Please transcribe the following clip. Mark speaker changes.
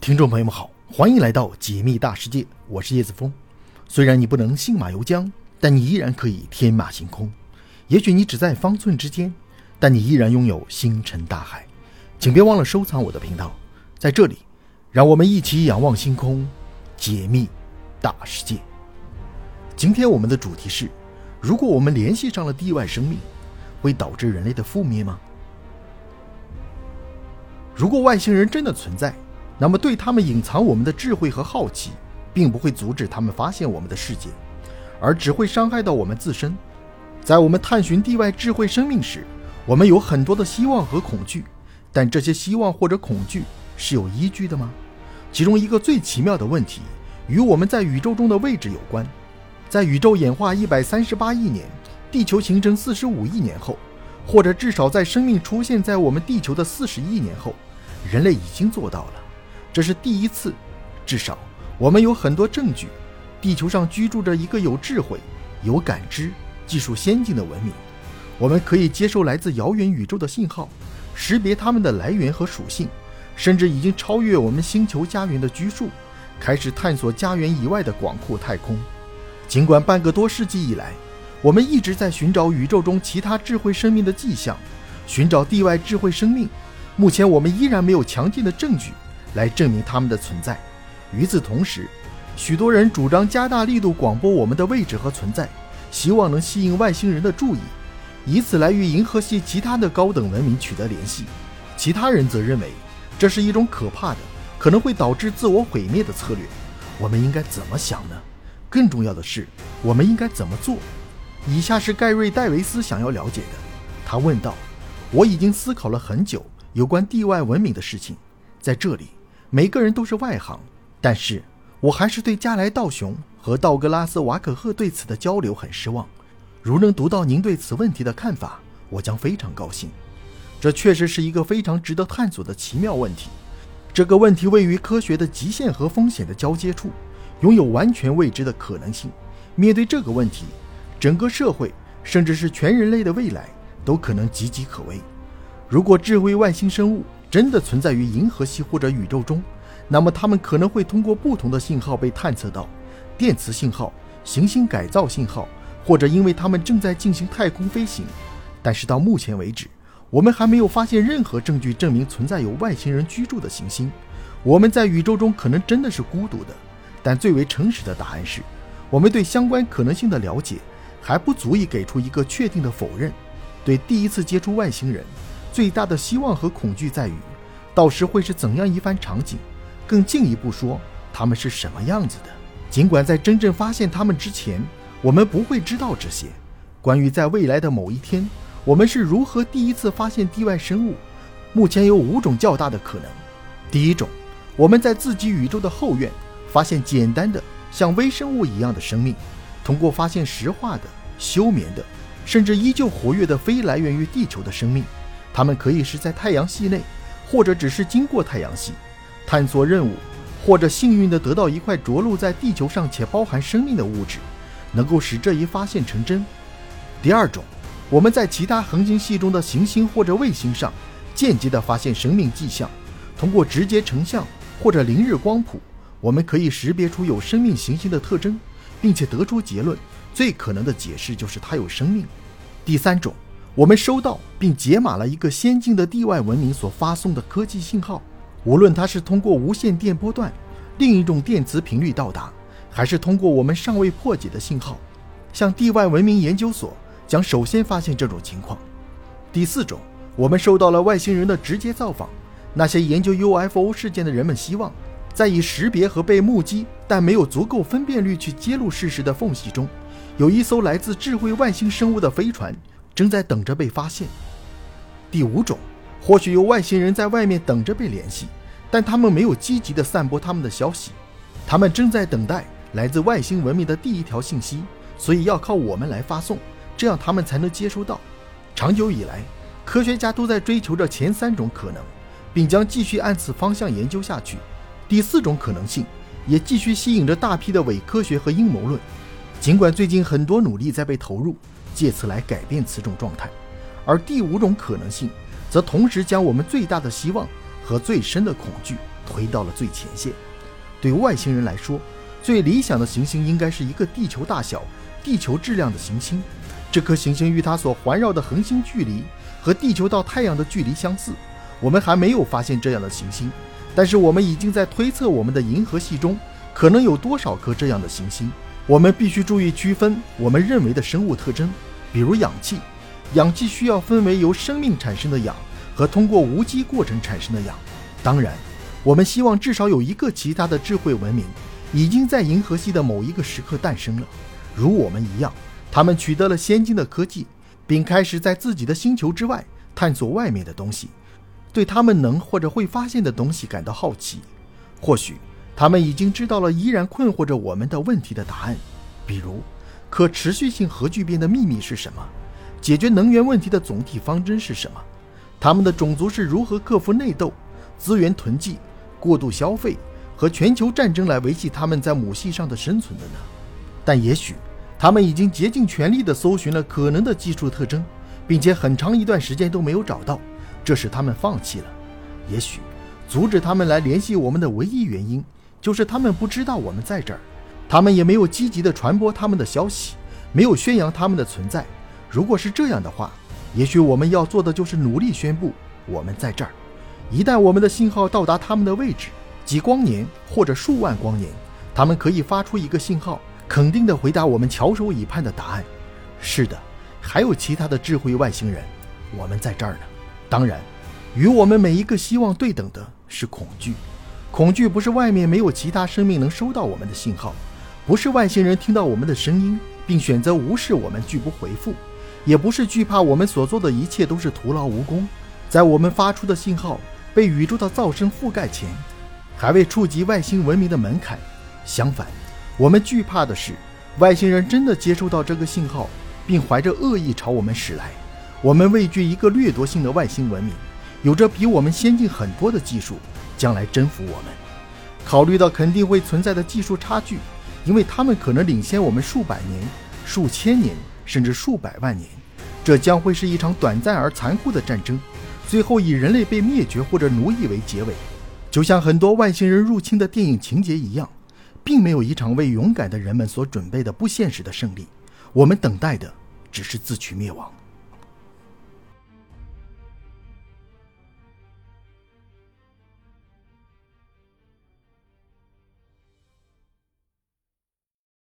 Speaker 1: 听众朋友们好，欢迎来到解密大世界，我是叶子峰。虽然你不能信马由缰，但你依然可以天马行空。也许你只在方寸之间，但你依然拥有星辰大海。请别忘了收藏我的频道，在这里，让我们一起仰望星空，解密大世界。今天我们的主题是：如果我们联系上了地外生命，会导致人类的覆灭吗？如果外星人真的存在，那么对他们隐藏我们的智慧和好奇，并不会阻止他们发现我们的世界，而只会伤害到我们自身。在我们探寻地外智慧生命时，我们有很多的希望和恐惧，但这些希望或者恐惧是有依据的吗？其中一个最奇妙的问题，与我们在宇宙中的位置有关。在宇宙演化一百三十八亿年，地球形成四十五亿年后，或者至少在生命出现在我们地球的四十亿年后。人类已经做到了，这是第一次。至少，我们有很多证据，地球上居住着一个有智慧、有感知、技术先进的文明。我们可以接受来自遥远宇宙的信号，识别它们的来源和属性，甚至已经超越我们星球家园的居住，开始探索家园以外的广阔太空。尽管半个多世纪以来，我们一直在寻找宇宙中其他智慧生命的迹象，寻找地外智慧生命。目前我们依然没有强劲的证据来证明它们的存在。与此同时，许多人主张加大力度广播我们的位置和存在，希望能吸引外星人的注意，以此来与银河系其他的高等文明取得联系。其他人则认为这是一种可怕的、可能会导致自我毁灭的策略。我们应该怎么想呢？更重要的是，我们应该怎么做？以下是盖瑞·戴维斯想要了解的。他问道：“我已经思考了很久。”有关地外文明的事情，在这里，每个人都是外行。但是，我还是对加莱道雄和道格拉斯·瓦可赫对此的交流很失望。如能读到您对此问题的看法，我将非常高兴。这确实是一个非常值得探索的奇妙问题。这个问题位于科学的极限和风险的交接处，拥有完全未知的可能性。面对这个问题，整个社会，甚至是全人类的未来，都可能岌岌可危。如果智慧外星生物真的存在于银河系或者宇宙中，那么它们可能会通过不同的信号被探测到：电磁信号、行星改造信号，或者因为它们正在进行太空飞行。但是到目前为止，我们还没有发现任何证据证明存在有外星人居住的行星。我们在宇宙中可能真的是孤独的，但最为诚实的答案是，我们对相关可能性的了解还不足以给出一个确定的否认。对第一次接触外星人。最大的希望和恐惧在于，到时会是怎样一番场景？更进一步说，他们是什么样子的？尽管在真正发现他们之前，我们不会知道这些。关于在未来的某一天，我们是如何第一次发现地外生物，目前有五种较大的可能。第一种，我们在自己宇宙的后院发现简单的像微生物一样的生命，通过发现石化的、休眠的，甚至依旧活跃的非来源于地球的生命。它们可以是在太阳系内，或者只是经过太阳系探索任务，或者幸运地得到一块着陆在地球上且包含生命的物质，能够使这一发现成真。第二种，我们在其他恒星系中的行星或者卫星上间接地发现生命迹象，通过直接成像或者凌日光谱，我们可以识别出有生命行星的特征，并且得出结论：最可能的解释就是它有生命。第三种。我们收到并解码了一个先进的地外文明所发送的科技信号，无论它是通过无线电波段、另一种电磁频率到达，还是通过我们尚未破解的信号，像地外文明研究所将首先发现这种情况。第四种，我们受到了外星人的直接造访。那些研究 UFO 事件的人们希望，在已识别和被目击但没有足够分辨率去揭露事实的缝隙中，有一艘来自智慧外星生物的飞船。正在等着被发现。第五种，或许有外星人在外面等着被联系，但他们没有积极地散播他们的消息。他们正在等待来自外星文明的第一条信息，所以要靠我们来发送，这样他们才能接收到。长久以来，科学家都在追求着前三种可能，并将继续按此方向研究下去。第四种可能性也继续吸引着大批的伪科学和阴谋论，尽管最近很多努力在被投入。借此来改变此种状态，而第五种可能性，则同时将我们最大的希望和最深的恐惧推到了最前线。对外星人来说，最理想的行星应该是一个地球大小、地球质量的行星。这颗行星与它所环绕的恒星距离和地球到太阳的距离相似。我们还没有发现这样的行星，但是我们已经在推测我们的银河系中可能有多少颗这样的行星。我们必须注意区分我们认为的生物特征，比如氧气。氧气需要分为由生命产生的氧和通过无机过程产生的氧。当然，我们希望至少有一个其他的智慧文明已经在银河系的某一个时刻诞生了，如我们一样，他们取得了先进的科技，并开始在自己的星球之外探索外面的东西，对他们能或者会发现的东西感到好奇。或许他们已经知道了依然困惑着我们的问题的答案，比如可持续性核聚变的秘密是什么。解决能源问题的总体方针是什么？他们的种族是如何克服内斗、资源囤积、过度消费和全球战争来维系他们在母系上的生存的呢？但也许他们已经竭尽全力地搜寻了可能的技术特征，并且很长一段时间都没有找到，这使他们放弃了。也许阻止他们来联系我们的唯一原因就是他们不知道我们在这儿，他们也没有积极地传播他们的消息，没有宣扬他们的存在。如果是这样的话，也许我们要做的就是努力宣布我们在这儿。一旦我们的信号到达他们的位置，几光年或者数万光年，他们可以发出一个信号，肯定地回答我们翘首以盼的答案：是的，还有其他的智慧外星人，我们在这儿呢。当然，与我们每一个希望对等的是恐惧。恐惧不是外面没有其他生命能收到我们的信号，不是外星人听到我们的声音并选择无视我们拒不回复。也不是惧怕我们所做的一切都是徒劳无功，在我们发出的信号被宇宙的噪声覆盖前，还未触及外星文明的门槛。相反，我们惧怕的是外星人真的接收到这个信号，并怀着恶意朝我们驶来。我们畏惧一个掠夺性的外星文明，有着比我们先进很多的技术，将来征服我们。考虑到肯定会存在的技术差距，因为他们可能领先我们数百年、数千年。甚至数百万年，这将会是一场短暂而残酷的战争，最后以人类被灭绝或者奴役为结尾，就像很多外星人入侵的电影情节一样，并没有一场为勇敢的人们所准备的不现实的胜利。我们等待的只是自取灭亡。